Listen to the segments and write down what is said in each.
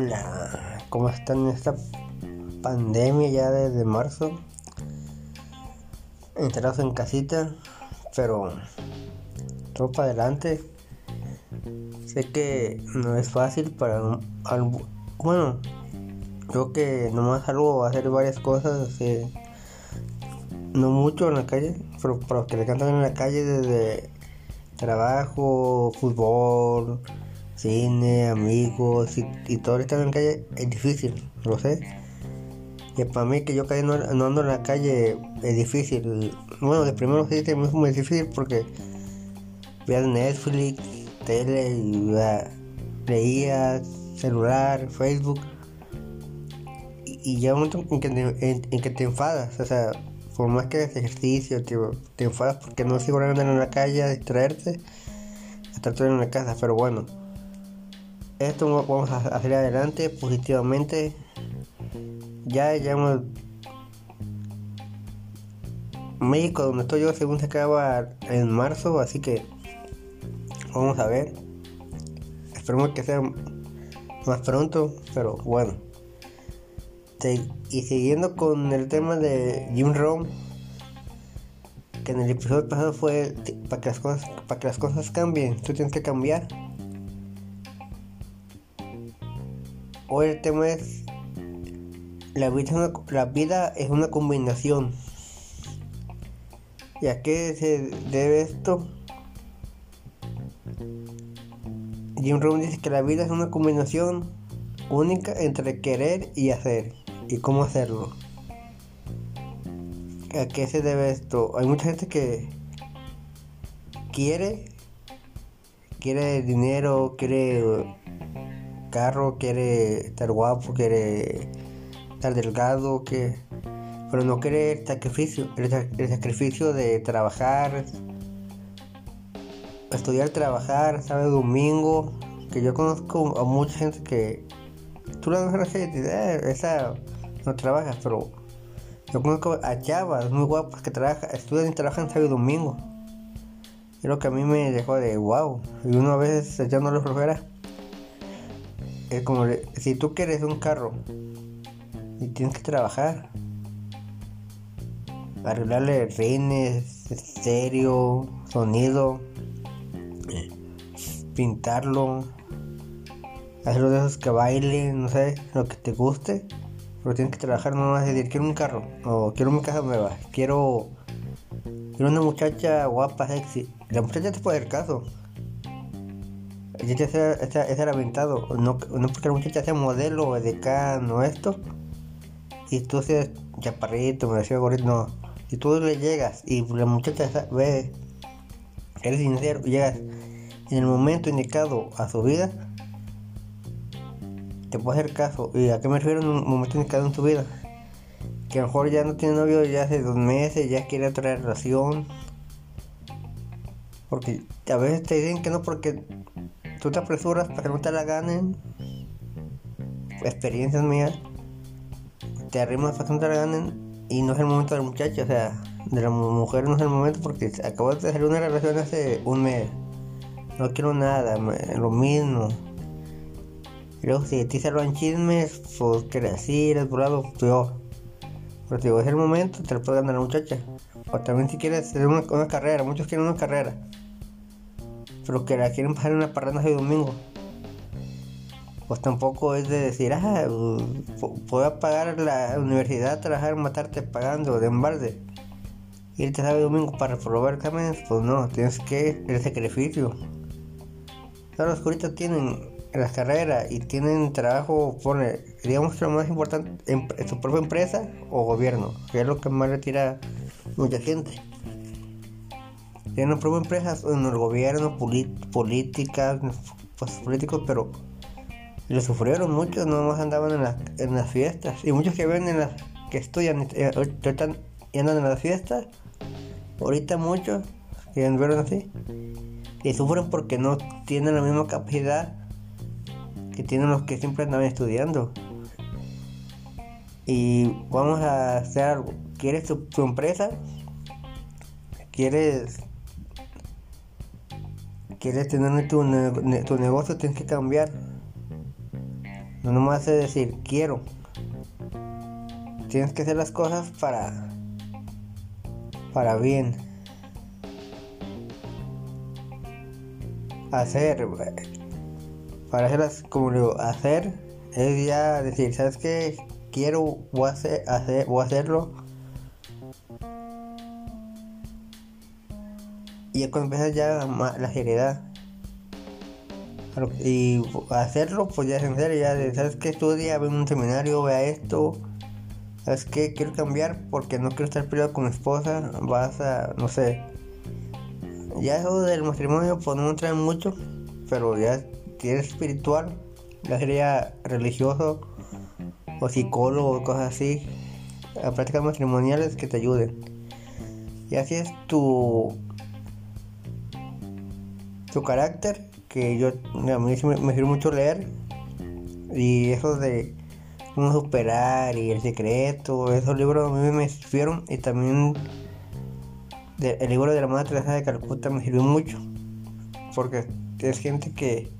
Hola, ¿cómo están en esta pandemia ya desde marzo? Entrados en casita, pero todo para adelante. Sé que no es fácil para. Bueno, creo que nomás salgo a hacer varias cosas. No mucho en la calle, pero para los que le cantan en la calle desde trabajo, fútbol, cine, amigos y, todo estar en la calle es difícil, lo sé. Y para mí que yo casi no, ando en la calle es difícil. Bueno, de primero sí es muy difícil porque veía Netflix, tele, y, leía celular, Facebook. Y, llega un momento en que, te, en, que te enfadas, o sea, por más que hagas ejercicio, te, te enfadas porque no sigo andando en la calle a distraerte, a estar todo en la casa, pero bueno esto vamos a hacer adelante positivamente. Ya llegamos México, donde estoy yo, según se acaba en marzo, así que vamos a ver. Esperemos que sea más pronto, pero bueno. Y siguiendo con el tema de Jim Rome, que en el episodio pasado fue para que las cosas, para que las cosas cambien, tú tienes que cambiar. Hoy el tema es la vida, es una, la vida es una combinación. ¿Y a qué se debe esto? Jim Rohn dice que la vida es una combinación única entre querer y hacer. ¿Y cómo hacerlo? ¿A qué se debe esto? Hay mucha gente que quiere, quiere dinero, quiere carro, quiere estar guapo, quiere estar delgado, que pero no quiere el sacrificio, el, sacrificio de trabajar, estudiar, trabajar, sábado, domingo, que yo conozco a mucha gente que tú la ves dices, eh, esa no trabaja, pero yo conozco a chavas muy guapas que trabajan, estudian y trabajan sábado y domingo. Y lo que a mí me dejó de wow. Y uno a veces echándole flojera es como si tú quieres un carro y tienes que trabajar, arreglarle rines, estéreo, sonido, pintarlo, hacerlo de esos que bailen, no sé, lo que te guste, pero tienes que trabajar, no vas a decir quiero un carro o quiero mi casa nueva, quiero, quiero una muchacha guapa, sexy. La muchacha te puede dar caso, ya sea, aventado, no, no porque la muchacha sea modelo o decano esto, y tú seas chaparrito, me decía gordito, no. Si tú le llegas y la muchacha ve, eres sincero, llegas en el momento indicado a su vida, te puede hacer caso. ¿Y a qué me refiero en un momento indicado en tu vida? Que a lo mejor ya no tiene novio ya hace dos meses, ya quiere otra relación. Porque a veces te dicen que no porque tú te apresuras para que no te la ganen. Experiencias mías. Te arrimas para que no te la ganen. Y no es el momento del muchacho, o sea, de la mujer no es el momento porque acabo de hacer una relación hace un mes. No quiero nada, lo mismo. Luego si a se en chismes, pues que así, eres burlado, peor. Pero si es el momento, te lo puede ganar la muchacha. O también si quieres hacer una carrera, muchos quieren una carrera pero que la quieren pasar en una parranda de domingo. Pues tampoco es de decir, ah, puedo pagar la universidad, trabajar, matarte pagando de embarde. Irte sábado domingo para probar exámenes, pues no, tienes que el sacrificio. Todos los curitos tienen la carrera y tienen trabajo, pone, digamos que lo más importante, su propia empresa o gobierno, que es lo que más le tira mucha gente tienen propio empresas en el gobierno, políticas, pues, políticos, pero lo sufrieron muchos, nomás andaban en, en las fiestas. Y muchos que ven en las que estudian eh, y andan en las fiestas, ahorita muchos que vieron así, y sufren porque no tienen la misma capacidad que tienen los que siempre andaban estudiando. Y vamos a hacer algo. ¿Quieres tu, tu empresa? ¿Quieres quieres tener tu, tu negocio, tienes que cambiar. No nomás es decir quiero. Tienes que hacer las cosas para para bien. Hacer para hacerlas como digo, hacer es ya decir, ¿sabes qué? Quiero voy a hacer, voy a hacerlo. Y cuando empieza ya la seriedad. Y hacerlo, pues ya es en serio, ya sabes que estudia, ve un seminario, vea esto, sabes que quiero cambiar porque no quiero estar peleado con mi esposa, vas a, no sé, ya eso del matrimonio pues no trae mucho, pero ya si eres espiritual, ya sería religioso o psicólogo o cosas así, a prácticas matrimoniales que te ayuden. Y así es tu tu carácter que yo a mí me, me sirve mucho leer y eso de cómo superar y el secreto esos libros a mí me sirvieron y también el libro de la madre Teresa de Calcuta me sirvió mucho porque es gente que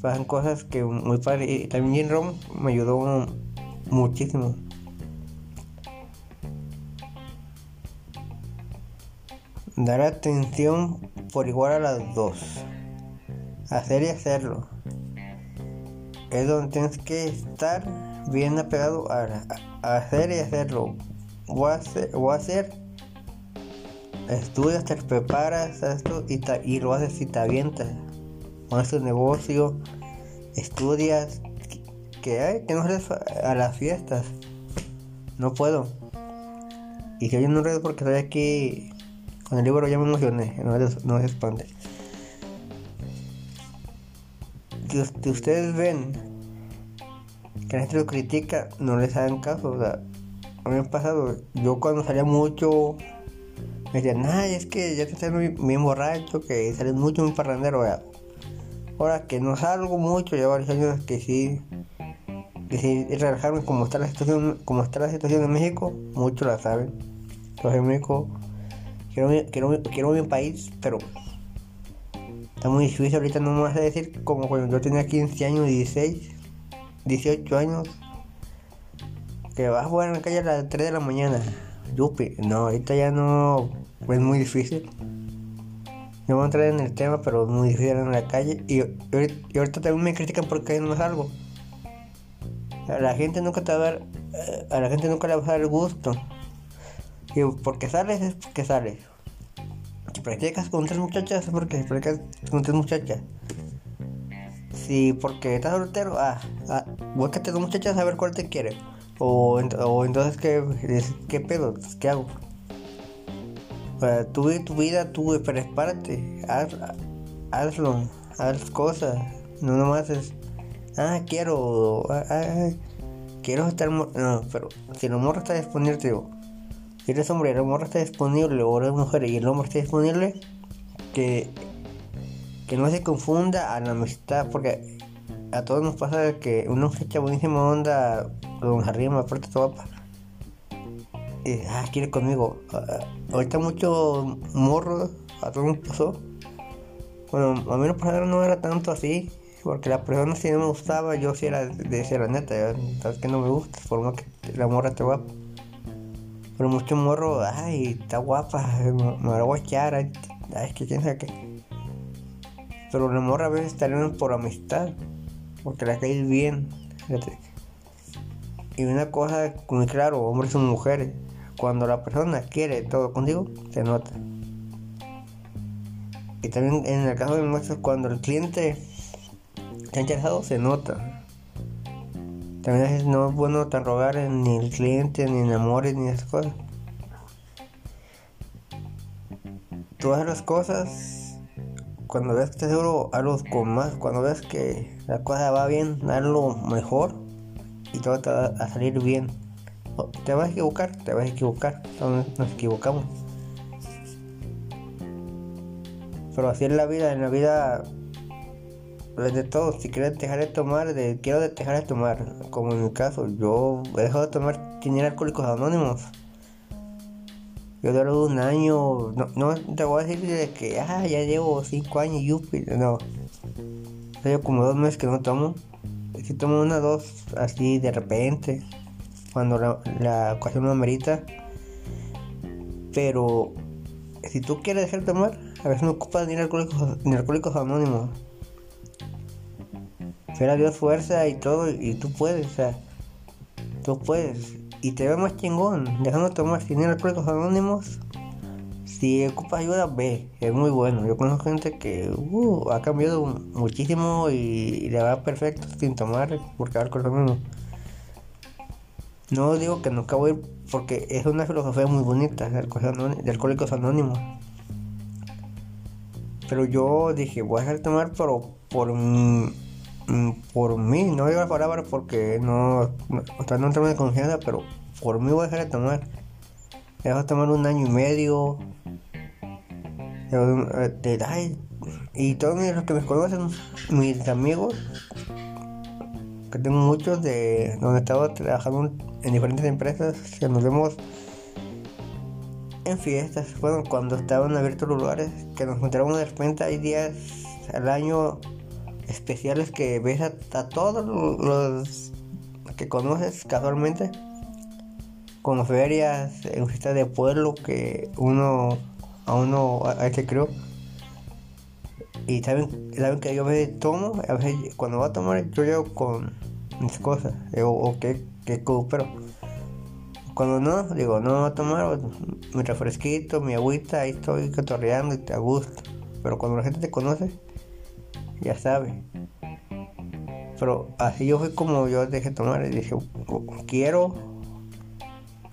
pasan cosas que muy padre y también Jim Rom me ayudó muchísimo. Dar atención por igual a las dos hacer y hacerlo. Es donde tienes que estar bien apegado a, hacer y hacerlo. O hacer, o hacer estudias, te preparas a esto y, lo haces y te avientas. Con tu negocio, estudias, que hay, que no a las fiestas. No puedo. Y si hay un reto porque estoy aquí con el libro ya me emocioné, no, no se espante. si, ustedes ven que la gente lo critica, no les hagan caso. O sea, a mí me ha pasado, yo cuando salía mucho, me decían, ay, es que ya te sales bien borracho, que sales mucho un parrandero. Ahora que no salgo mucho, ya varios años que sí decidí relajarme como está la situación, como está la situación en México, muchos la saben. Entonces en México quiero, quiero, quiero mi país, pero Está muy difícil ahorita, no me vas a decir como cuando yo tenía 15 años, 16, 18 años. Que vas a jugar en la calle a las 3 de la mañana. Yupi, no, ahorita ya no. Es muy difícil. No voy a entrar en el tema, pero es muy difícil en la calle. Y, ahorita también me critican porque no salgo. A la gente nunca te va a dar. Eh, a la gente nunca le va a dar gusto. Y porque sales es porque sales practicas con tres muchachas es porque practicas con tres muchachas. Si porque estás soltero, ah, ah búscate dos muchachas a ver cuál te quiere. O, o entonces, ¿qué, ¿qué pedo? ¿Qué hago? tú tu vida, tú, pero espárate, haz, hazlo, haz cosas. No nomás es, ah, quiero, ah, ah quiero estar, no, pero si el amor está disponible, si eres hombre y el hombre está disponible, o eres mujer y el hombre está disponible, que, que no se confunda a la amistad, porque a todos nos pasa que una fecha buenísima onda, don arriba aprieta tu guapa. Y, ah, quiere conmigo. Ah, ahorita mucho morro, a todos nos pasó. Bueno, a mí no, no era tanto así, porque la persona si no me gustaba, yo sí era de decir la neta, sabes que no me gusta, por más que la morra te guapa. Pero mucho morro, ay, está guapa, me, va a guachar, ay, es que quién sabe qué. Pero la morra a veces también por amistad, porque la caes bien. Y una cosa muy claro, hombres y mujeres, cuando la persona quiere todo contigo, se nota. Y también en el caso de nosotros, cuando el cliente está interesado, se nota. También no es bueno tan rogar ni el cliente, ni en amores, ni esas cosas. Todas las cosas, cuando ves que estás seguro, hazlo con más. Cuando ves que la cosa va bien, hazlo mejor y todo te va a salir bien. Te vas a equivocar, te vas a equivocar, todos nos equivocamos. Pero así es la vida, en la vida de todo, si quieres dejar de tomar, de, quiero dejar de tomar, como en mi caso, yo he dejado de tomar tener alcohólicos anónimos. Yo duro un año, no, no, te voy a decir de que ah, ya llevo cinco años yupi, no. Llevo como dos meses que no tomo. si tomo una dos así de repente, cuando la, la ocasión lo amerita. Pero si tú quieres dejar de tomar, a veces no ocupas ni ni alcohólicos anónimos. Pero a Dios fuerza y todo, y tú puedes, o sea, tú puedes. Y te ves más chingón, dejando de tomar sin alcohólicos anónimos. Si ocupas ayuda, ve, es muy bueno. Yo conozco gente que uh, ha cambiado muchísimo y, le va perfecto sin tomar porque alcohol anónimo. No digo que nunca voy porque es una filosofía muy bonita de Alcohólicos Anónimos. Pero yo dije, voy a dejar de tomar, pero por, por mí, no digo la palabra porque no, no, no, no tengo de confianza, pero por mí voy a dejar de tomar. Dejo de tomar un año y medio. De, y todos los que me conocen, mis amigos, que tengo muchos de donde estaba trabajando en diferentes empresas, que nos vemos en fiestas, bueno, cuando estaban abiertos los lugares, que nos encontramos de repente, hay días al año especiales que ves a, todos los que conoces casualmente, como ferias, en fiestas de pueblo que uno a uno a, se creó. Y saben, saben que yo a veces tomo, a veces cuando voy a tomar yo llego con mis cosas, o, o que, pero cuando no, digo, no voy a tomar mi refresquito, mi agüita, ahí estoy catorreando y te a gusto. Pero cuando la gente te conoce, ya sabe. Pero así yo fui como yo dejé tomar y dije, quiero,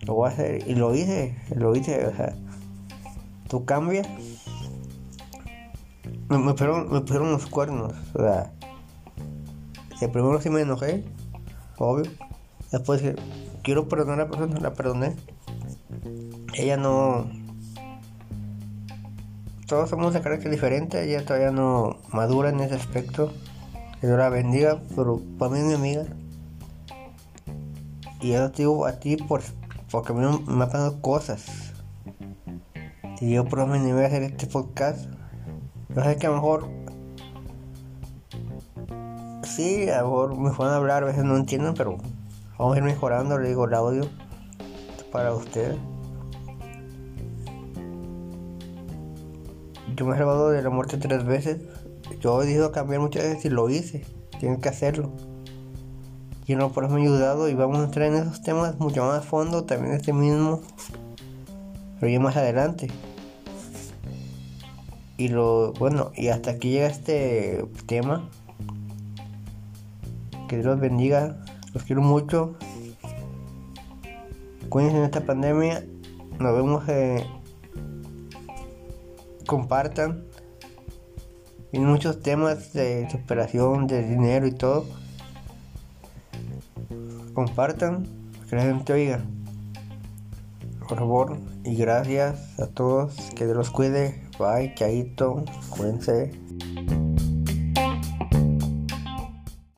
lo voy a hacer. Y lo hice, lo hice, o sea, tú cambias. Me, me, pusieron, me pusieron los cuernos, o sea, el primero sí me enojé, obvio. Después quiero perdonar a la persona, la perdoné. Ella no. Todos somos de carácter diferente, ella todavía no madura en ese aspecto. Que Dios la bendiga, pero para mí es mi amiga. Y yo te digo a ti por, porque a mí me han pasado cosas. Si yo por lo menos voy a hacer este podcast, no sé que a lo mejor. Sí, a lo mejor me pueden hablar, a veces no entienden, pero vamos a ir mejorando, le digo el audio para ustedes. Yo me he salvado de la muerte tres veces. Yo he decidido cambiar muchas veces y lo hice. Tienen que hacerlo. Y no por eso me ha ayudado y vamos a entrar en esos temas mucho más a fondo, también este mismo. Pero ya más adelante. Y lo, bueno, y hasta aquí llega este tema. Que Dios los bendiga. Los quiero mucho. Cuídense en esta pandemia. Nos vemos. Eh, compartan. Y muchos temas de superación, de dinero y todo. Compartan. Que la gente oiga. Por favor. Y gracias a todos. Que Dios los cuide. Bye. Chaito. Cuídense.